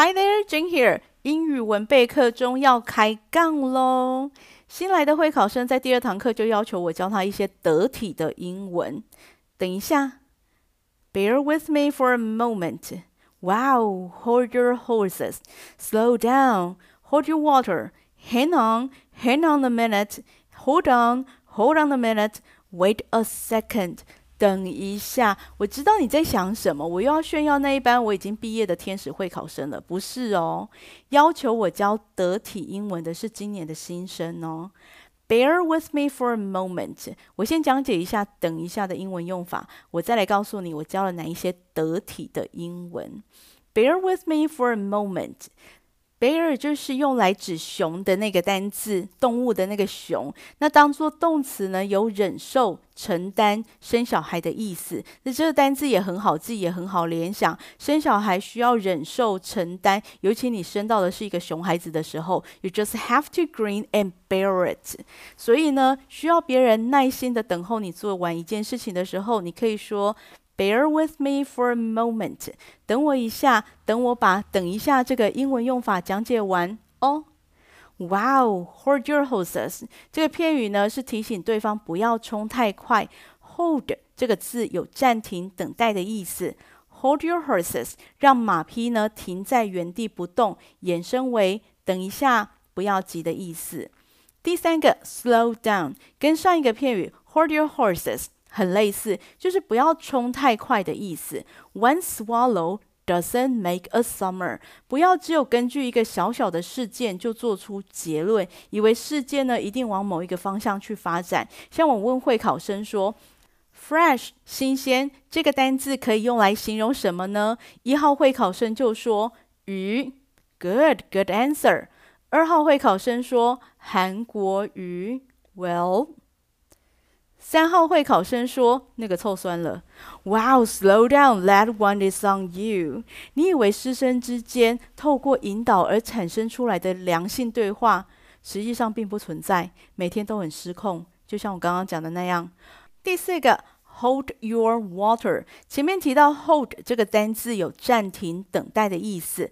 Hi there, Jane here. 英语文备课中要开杠喽！新来的会考生在第二堂课就要求我教他一些得体的英文。等一下，Bear with me for a moment. Wow, hold your horses. Slow down. Hold your water. Hang on, hang on a minute. Hold on, hold on a minute. Wait a second. 等一下，我知道你在想什么。我又要炫耀那一班我已经毕业的天使会考生了，不是哦。要求我教得体英文的是今年的新生哦。Bear with me for a moment。我先讲解一下“等一下”的英文用法，我再来告诉你我教了哪一些得体的英文。Bear with me for a moment。Bear 就是用来指熊的那个单字，动物的那个熊。那当做动词呢，有忍受、承担、生小孩的意思。那这个单字也很好记，也很好联想。生小孩需要忍受、承担，尤其你生到的是一个熊孩子的时候，You just have to grin and bear it。所以呢，需要别人耐心的等候你做完一件事情的时候，你可以说。Bear with me for a moment。等我一下，等我把“等一下”这个英文用法讲解完哦。Wow, hold your horses。这个片语呢是提醒对方不要冲太快。Hold 这个字有暂停、等待的意思。Hold your horses，让马匹呢停在原地不动，衍生为等一下，不要急的意思。第三个，slow down，跟上一个片语 hold your horses。很类似，就是不要冲太快的意思。One swallow doesn't make a summer。不要只有根据一个小小的事件就做出结论，以为事件呢一定往某一个方向去发展。像我问会考生说，fresh 新鲜这个单字可以用来形容什么呢？一号会考生就说鱼，good good answer。二号会考生说韩国鱼，well。三号会考生说：“那个臭酸了。” Wow, slow down. That one is on you. 你以为师生之间透过引导而产生出来的良性对话，实际上并不存在，每天都很失控。就像我刚刚讲的那样。第四个，hold your water。前面提到 hold 这个单字有暂停、等待的意思。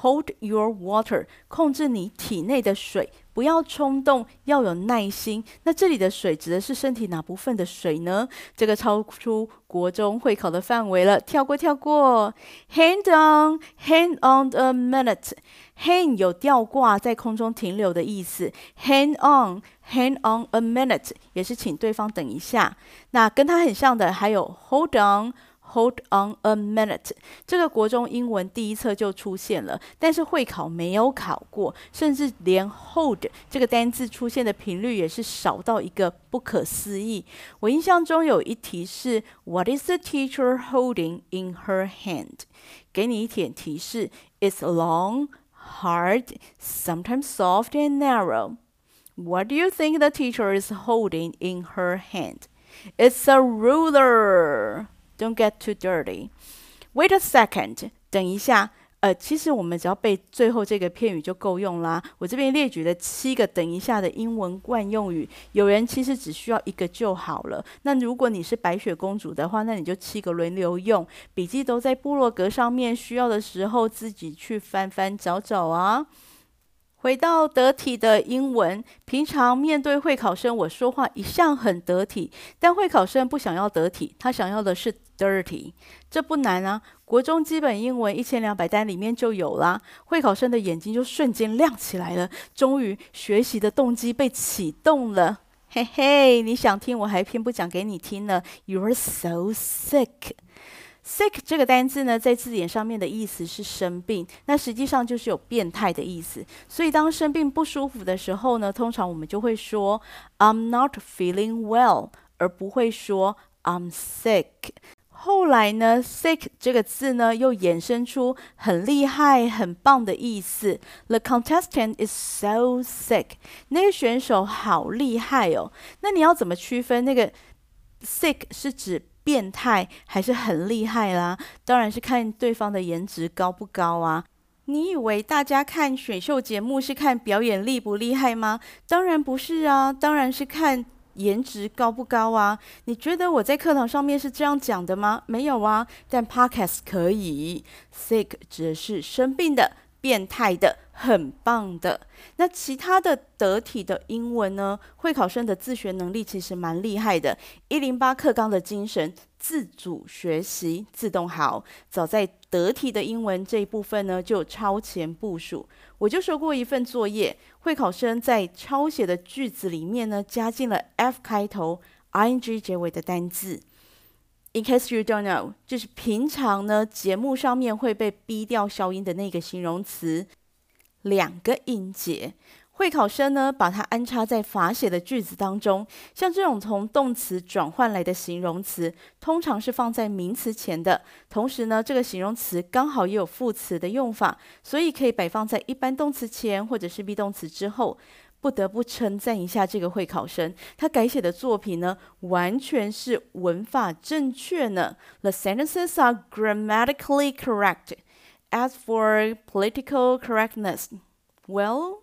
Hold your water，控制你体内的水，不要冲动，要有耐心。那这里的水指的是身体哪部分的水呢？这个超出国中会考的范围了，跳过跳过。Hang on，hang on a minute。Hang 有吊挂在空中停留的意思。Hang on，hang on a minute 也是请对方等一下。那跟它很像的还有 Hold on。Hold on a minute，这个国中英文第一册就出现了，但是会考没有考过，甚至连 hold 这个单字出现的频率也是少到一个不可思议。我印象中有一题是 What is the teacher holding in her hand？给你一点提示：It's long, hard, sometimes soft and narrow. What do you think the teacher is holding in her hand? It's a ruler. Don't get too dirty. Wait a second. 等一下，呃，其实我们只要背最后这个片语就够用啦。我这边列举了七个等一下的英文惯用语，有人其实只需要一个就好了。那如果你是白雪公主的话，那你就七个轮流用。笔记都在部落格上面，需要的时候自己去翻翻找找啊。回到得体的英文，平常面对会考生，我说话一向很得体，但会考生不想要得体，他想要的是 dirty。这不难啊，国中基本英文一千两百单里面就有啦。会考生的眼睛就瞬间亮起来了，终于学习的动机被启动了。嘿嘿，你想听，我还偏不讲给你听呢。You're so sick。Sick 这个单字呢，在字典上面的意思是生病，那实际上就是有变态的意思。所以当生病不舒服的时候呢，通常我们就会说 I'm not feeling well，而不会说 I'm sick。后来呢，sick 这个字呢，又衍生出很厉害、很棒的意思。The contestant is so sick，那个选手好厉害哦。那你要怎么区分那个 sick 是指？变态还是很厉害啦，当然是看对方的颜值高不高啊！你以为大家看选秀节目是看表演厉不厉害吗？当然不是啊，当然是看颜值高不高啊！你觉得我在课堂上面是这样讲的吗？没有啊，但 Podcast 可以。Sick 指的是生病的。变态的、很棒的。那其他的得体的英文呢？会考生的自学能力其实蛮厉害的。一零八课纲的精神，自主学习，自动好。早在得体的英文这一部分呢，就超前部署。我就说过一份作业，会考生在抄写的句子里面呢，加进了 F 开头、ing 结尾的单字。In case you don't know，就是平常呢节目上面会被逼掉消音的那个形容词，两个音节。会考生呢把它安插在法写的句子当中。像这种从动词转换来的形容词，通常是放在名词前的。同时呢，这个形容词刚好也有副词的用法，所以可以摆放在一般动词前或者是 be 动词之后。不得不称赞一下这个会考生，他改写的作品呢，完全是文法正确呢。The sentences are grammatically correct. As for political correctness, well.